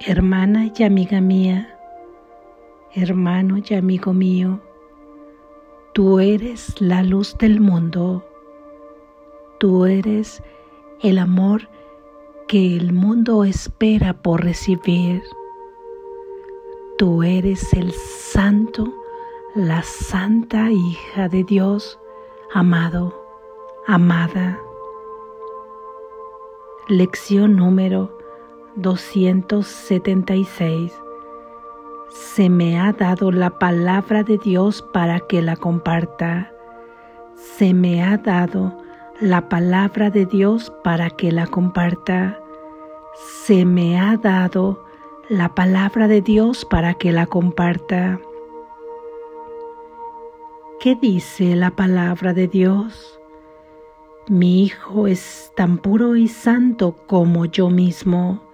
Hermana y amiga mía, hermano y amigo mío, tú eres la luz del mundo, tú eres el amor que el mundo espera por recibir. Tú eres el santo, la santa hija de Dios, amado, amada. Lección número 276. Se me ha dado la palabra de Dios para que la comparta. Se me ha dado la palabra de Dios para que la comparta. Se me ha dado la palabra de Dios para que la comparta. ¿Qué dice la palabra de Dios? Mi Hijo es tan puro y santo como yo mismo.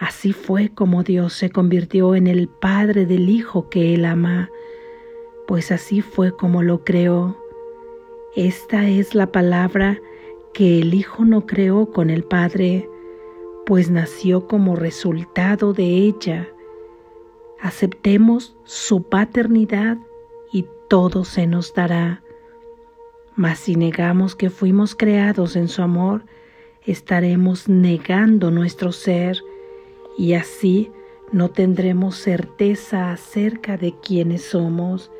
Así fue como Dios se convirtió en el Padre del Hijo que Él ama, pues así fue como lo creó. Esta es la palabra que el Hijo no creó con el Padre, pues nació como resultado de ella. Aceptemos su paternidad y todo se nos dará. Mas si negamos que fuimos creados en su amor, estaremos negando nuestro ser y así no tendremos certeza acerca de quiénes somos,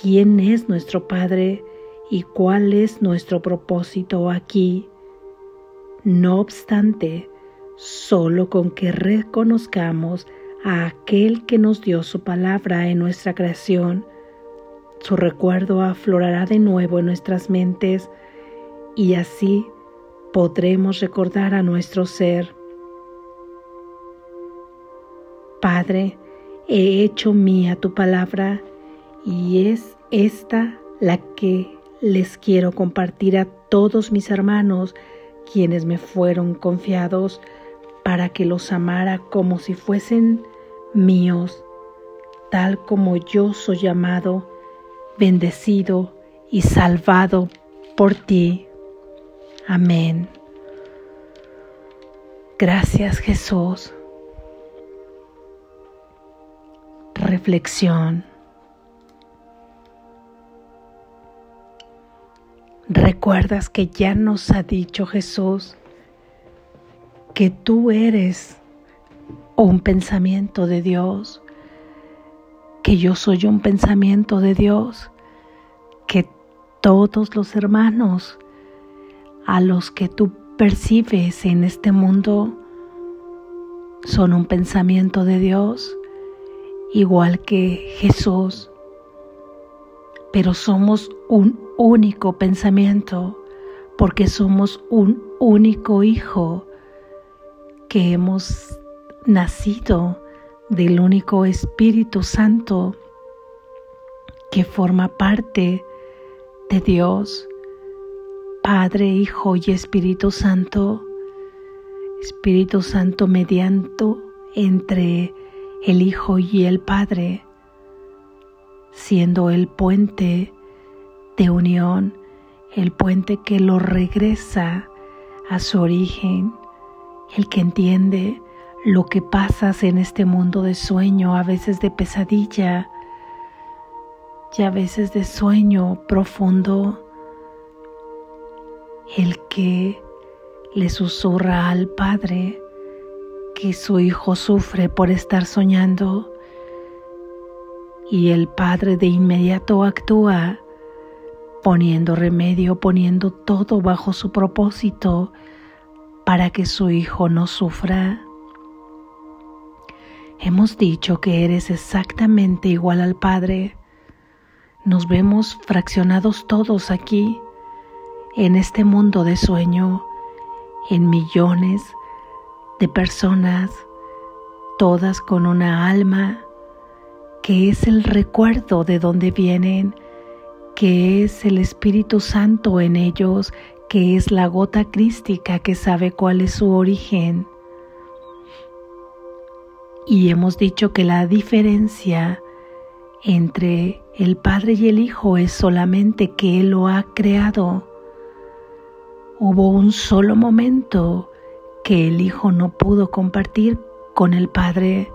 quién es nuestro Padre y cuál es nuestro propósito aquí. No obstante, solo con que reconozcamos a aquel que nos dio su palabra en nuestra creación, su recuerdo aflorará de nuevo en nuestras mentes y así podremos recordar a nuestro ser Padre, he hecho mía tu palabra y es esta la que les quiero compartir a todos mis hermanos quienes me fueron confiados para que los amara como si fuesen míos, tal como yo soy llamado, bendecido y salvado por ti. Amén. Gracias Jesús. Reflexión. ¿Recuerdas que ya nos ha dicho Jesús que tú eres un pensamiento de Dios? Que yo soy un pensamiento de Dios? Que todos los hermanos a los que tú percibes en este mundo son un pensamiento de Dios? Igual que Jesús, pero somos un único pensamiento porque somos un único hijo que hemos nacido del único Espíritu Santo que forma parte de Dios, Padre, Hijo y Espíritu Santo, Espíritu Santo mediante entre el Hijo y el Padre, siendo el puente de unión, el puente que lo regresa a su origen, el que entiende lo que pasas en este mundo de sueño, a veces de pesadilla y a veces de sueño profundo, el que le susurra al Padre que su hijo sufre por estar soñando y el padre de inmediato actúa poniendo remedio, poniendo todo bajo su propósito para que su hijo no sufra. Hemos dicho que eres exactamente igual al Padre. Nos vemos fraccionados todos aquí, en este mundo de sueño, en millones de personas, todas con una alma que es el recuerdo de donde vienen, que es el Espíritu Santo en ellos, que es la gota crística que sabe cuál es su origen. Y hemos dicho que la diferencia entre el Padre y el Hijo es solamente que Él lo ha creado. Hubo un solo momento que el Hijo no pudo compartir con el Padre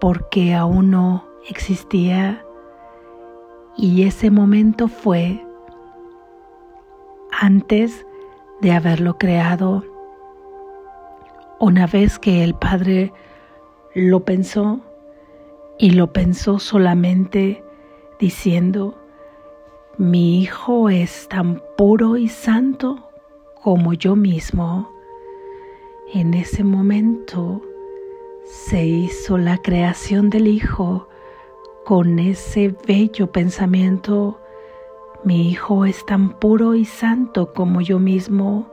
porque aún no existía y ese momento fue antes de haberlo creado. Una vez que el Padre lo pensó y lo pensó solamente diciendo, mi Hijo es tan puro y santo como yo mismo. En ese momento se hizo la creación del Hijo con ese bello pensamiento. Mi Hijo es tan puro y santo como yo mismo.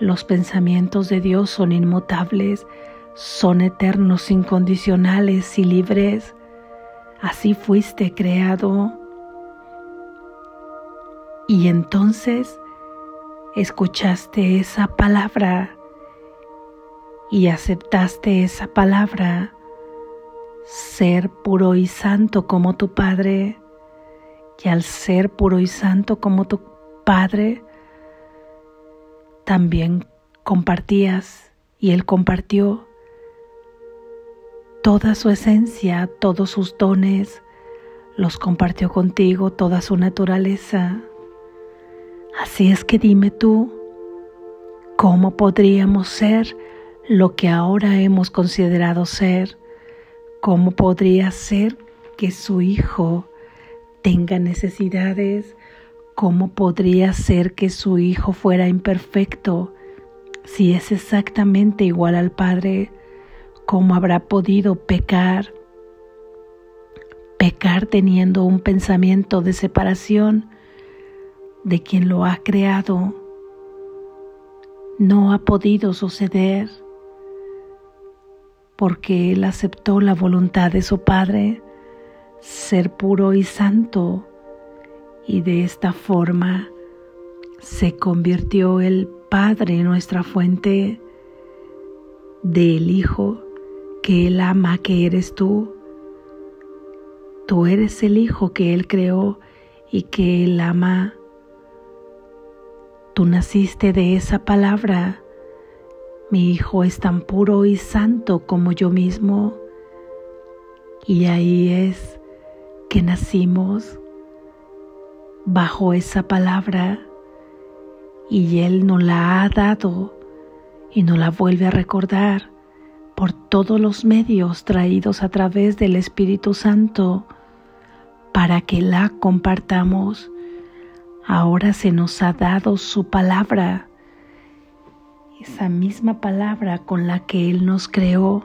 Los pensamientos de Dios son inmutables, son eternos, incondicionales y libres. Así fuiste creado. Y entonces escuchaste esa palabra y aceptaste esa palabra, ser puro y santo como tu Padre, y al ser puro y santo como tu Padre, también compartías y Él compartió toda su esencia, todos sus dones, los compartió contigo, toda su naturaleza. Así es que dime tú, ¿cómo podríamos ser lo que ahora hemos considerado ser? ¿Cómo podría ser que su hijo tenga necesidades? ¿Cómo podría ser que su hijo fuera imperfecto si es exactamente igual al Padre? ¿Cómo habrá podido pecar? Pecar teniendo un pensamiento de separación de quien lo ha creado no ha podido suceder porque Él aceptó la voluntad de su Padre, ser puro y santo, y de esta forma se convirtió el Padre en nuestra fuente del Hijo que Él ama, que eres tú. Tú eres el Hijo que Él creó y que Él ama. Tú naciste de esa palabra. Mi Hijo es tan puro y santo como yo mismo. Y ahí es que nacimos bajo esa palabra. Y Él nos la ha dado y nos la vuelve a recordar por todos los medios traídos a través del Espíritu Santo para que la compartamos. Ahora se nos ha dado su palabra, esa misma palabra con la que Él nos creó.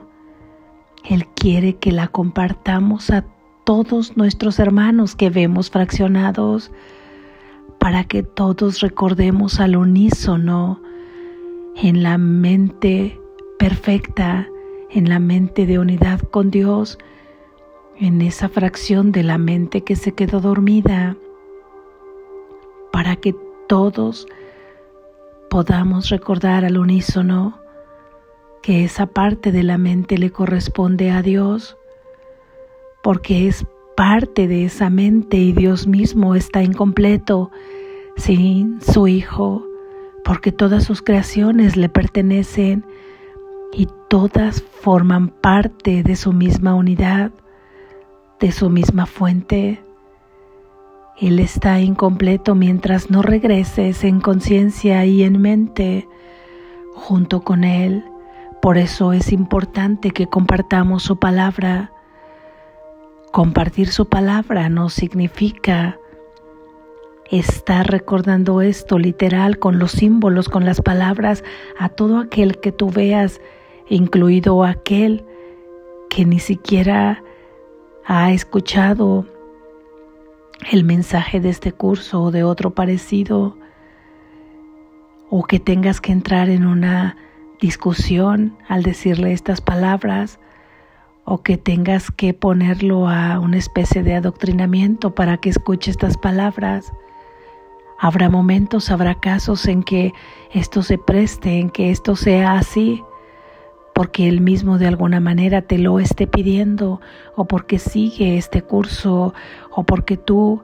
Él quiere que la compartamos a todos nuestros hermanos que vemos fraccionados, para que todos recordemos al unísono en la mente perfecta, en la mente de unidad con Dios, en esa fracción de la mente que se quedó dormida para que todos podamos recordar al unísono que esa parte de la mente le corresponde a Dios, porque es parte de esa mente y Dios mismo está incompleto sin su Hijo, porque todas sus creaciones le pertenecen y todas forman parte de su misma unidad, de su misma fuente. Él está incompleto mientras no regreses en conciencia y en mente junto con Él. Por eso es importante que compartamos su palabra. Compartir su palabra no significa estar recordando esto literal con los símbolos, con las palabras, a todo aquel que tú veas, incluido aquel que ni siquiera ha escuchado el mensaje de este curso o de otro parecido, o que tengas que entrar en una discusión al decirle estas palabras, o que tengas que ponerlo a una especie de adoctrinamiento para que escuche estas palabras. Habrá momentos, habrá casos en que esto se preste, en que esto sea así, porque Él mismo de alguna manera te lo esté pidiendo o porque sigue este curso o porque tú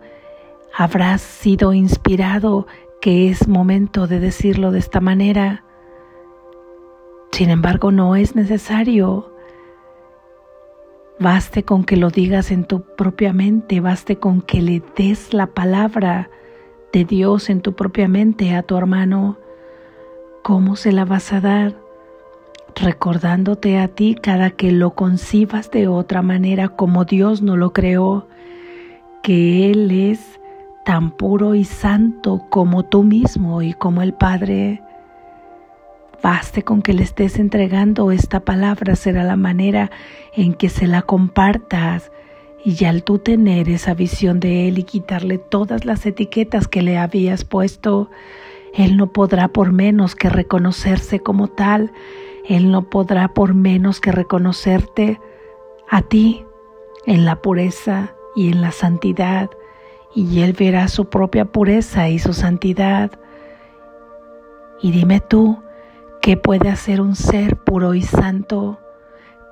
habrás sido inspirado que es momento de decirlo de esta manera. Sin embargo, no es necesario. Baste con que lo digas en tu propia mente, baste con que le des la palabra de Dios en tu propia mente a tu hermano. ¿Cómo se la vas a dar? Recordándote a ti cada que lo concibas de otra manera como Dios no lo creó, que Él es tan puro y santo como tú mismo y como el Padre. Baste con que le estés entregando esta palabra, será la manera en que se la compartas. Y al tú tener esa visión de Él y quitarle todas las etiquetas que le habías puesto, Él no podrá por menos que reconocerse como tal. Él no podrá por menos que reconocerte a ti en la pureza y en la santidad. Y Él verá su propia pureza y su santidad. Y dime tú, ¿Qué puede hacer un ser puro y santo?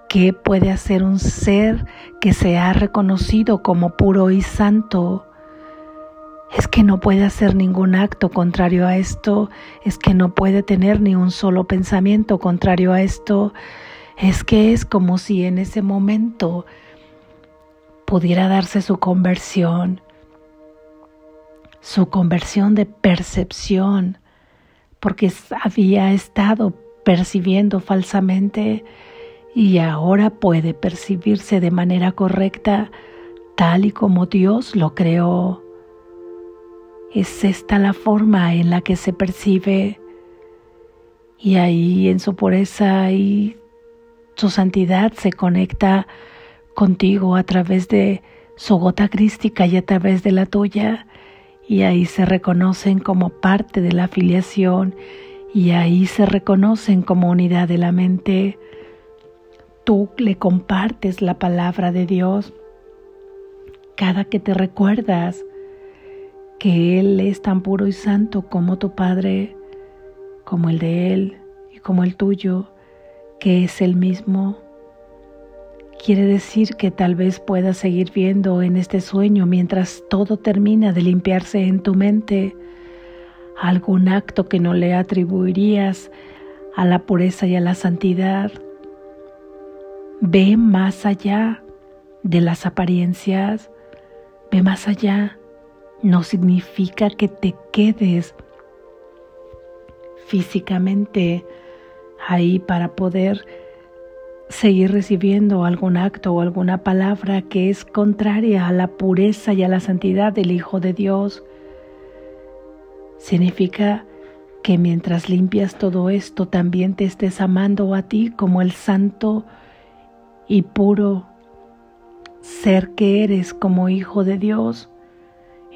¿Qué puede hacer un ser que se ha reconocido como puro y santo? Es que no puede hacer ningún acto contrario a esto, es que no puede tener ni un solo pensamiento contrario a esto, es que es como si en ese momento pudiera darse su conversión, su conversión de percepción, porque había estado percibiendo falsamente y ahora puede percibirse de manera correcta tal y como Dios lo creó. Es esta la forma en la que se percibe. Y ahí en su pureza y su santidad se conecta contigo a través de su gota crística y a través de la tuya. Y ahí se reconocen como parte de la afiliación. Y ahí se reconocen como unidad de la mente. Tú le compartes la palabra de Dios. Cada que te recuerdas que Él es tan puro y santo como tu Padre, como el de Él y como el tuyo, que es el mismo Quiere decir que tal vez puedas seguir viendo en este sueño mientras todo termina de limpiarse en tu mente algún acto que no le atribuirías a la pureza y a la santidad. Ve más allá de las apariencias, ve más allá. No significa que te quedes físicamente ahí para poder seguir recibiendo algún acto o alguna palabra que es contraria a la pureza y a la santidad del Hijo de Dios. Significa que mientras limpias todo esto también te estés amando a ti como el santo y puro ser que eres como Hijo de Dios.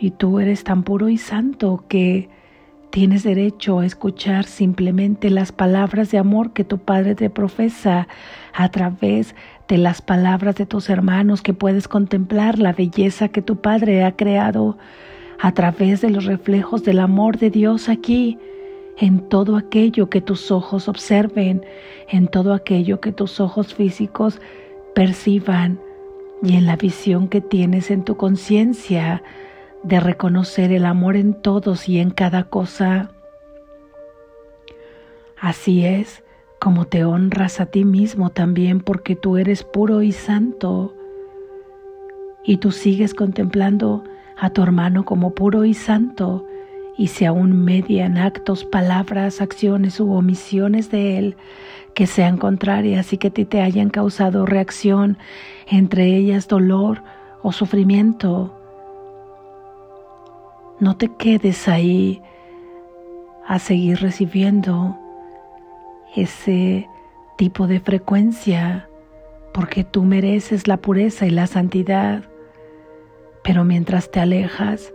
Y tú eres tan puro y santo que Tienes derecho a escuchar simplemente las palabras de amor que tu Padre te profesa a través de las palabras de tus hermanos, que puedes contemplar la belleza que tu Padre ha creado a través de los reflejos del amor de Dios aquí, en todo aquello que tus ojos observen, en todo aquello que tus ojos físicos perciban y en la visión que tienes en tu conciencia de reconocer el amor en todos y en cada cosa. Así es como te honras a ti mismo también porque tú eres puro y santo y tú sigues contemplando a tu hermano como puro y santo y si aún median actos, palabras, acciones u omisiones de él que sean contrarias y que ti te hayan causado reacción, entre ellas dolor o sufrimiento, no te quedes ahí a seguir recibiendo ese tipo de frecuencia, porque tú mereces la pureza y la santidad. Pero mientras te alejas,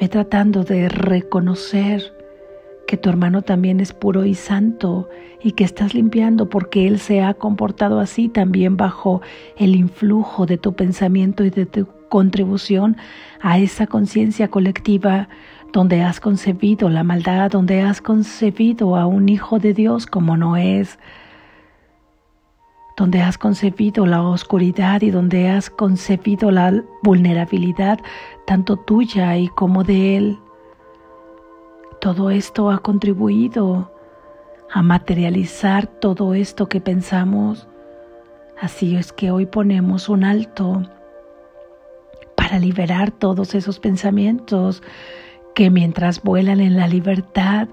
ve tratando de reconocer que tu hermano también es puro y santo y que estás limpiando porque él se ha comportado así también bajo el influjo de tu pensamiento y de tu contribución a esa conciencia colectiva donde has concebido la maldad, donde has concebido a un hijo de Dios como no es, donde has concebido la oscuridad y donde has concebido la vulnerabilidad tanto tuya y como de Él. Todo esto ha contribuido a materializar todo esto que pensamos. Así es que hoy ponemos un alto liberar todos esos pensamientos que mientras vuelan en la libertad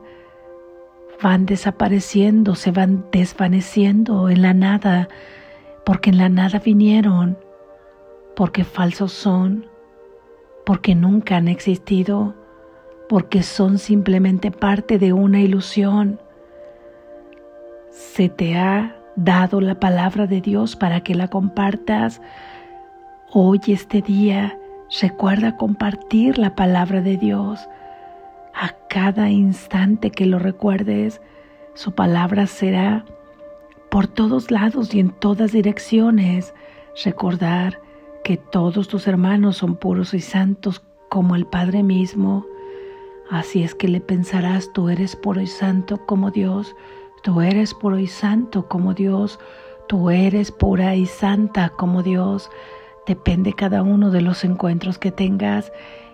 van desapareciendo, se van desvaneciendo en la nada, porque en la nada vinieron, porque falsos son, porque nunca han existido, porque son simplemente parte de una ilusión. Se te ha dado la palabra de Dios para que la compartas. Hoy, este día, recuerda compartir la palabra de Dios. A cada instante que lo recuerdes, su palabra será por todos lados y en todas direcciones. Recordar que todos tus hermanos son puros y santos como el Padre mismo. Así es que le pensarás, tú eres puro y santo como Dios, tú eres puro y santo como Dios, tú eres pura y santa como Dios. Depende cada uno de los encuentros que tengas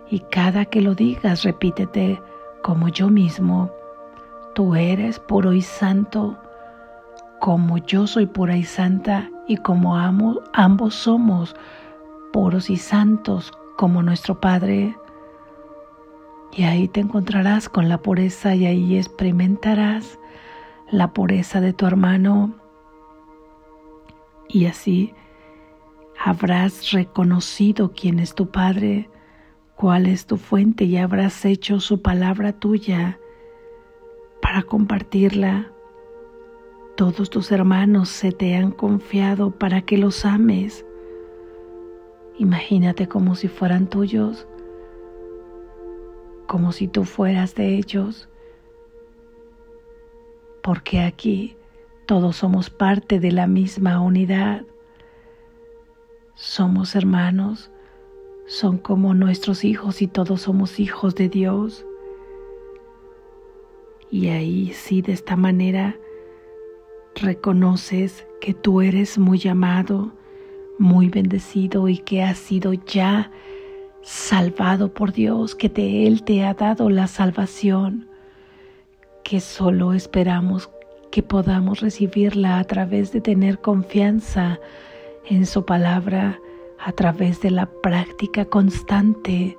y cada que lo digas repítete como yo mismo. Tú eres puro y santo como yo soy pura y santa y como ambos somos puros y santos como nuestro Padre. Y ahí te encontrarás con la pureza y ahí experimentarás la pureza de tu hermano. Y así habrás reconocido quién es tu Padre, cuál es tu fuente y habrás hecho su palabra tuya para compartirla. Todos tus hermanos se te han confiado para que los ames Imagínate como si fueran tuyos, como si tú fueras de ellos, porque aquí todos somos parte de la misma unidad. Somos hermanos, son como nuestros hijos y todos somos hijos de Dios. Y ahí sí, de esta manera, reconoces que tú eres muy amado, muy bendecido y que has sido ya salvado por Dios, que de Él te ha dado la salvación, que solo esperamos que podamos recibirla a través de tener confianza en su palabra, a través de la práctica constante.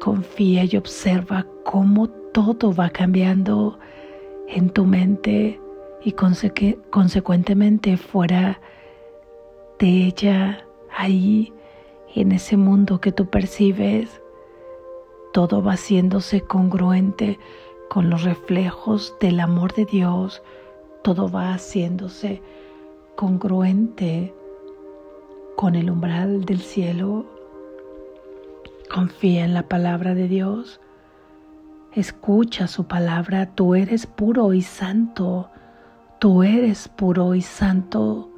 Confía y observa cómo todo va cambiando en tu mente y consecuentemente fuera de ella ahí en ese mundo que tú percibes, todo va haciéndose congruente con los reflejos del amor de Dios, todo va haciéndose congruente con el umbral del cielo. Confía en la palabra de Dios, escucha su palabra, tú eres puro y santo, tú eres puro y santo.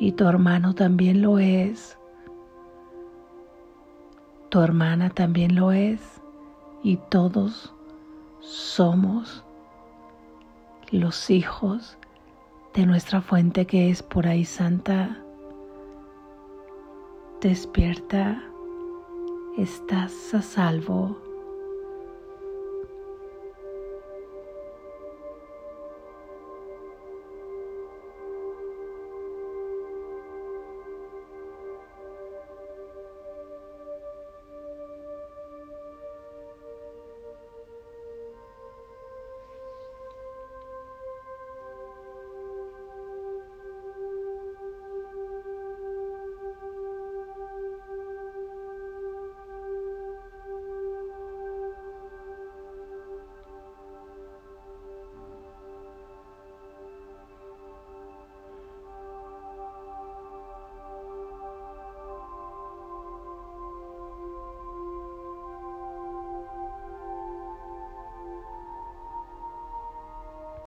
Y tu hermano también lo es. Tu hermana también lo es. Y todos somos los hijos de nuestra fuente que es por ahí santa. Despierta, estás a salvo.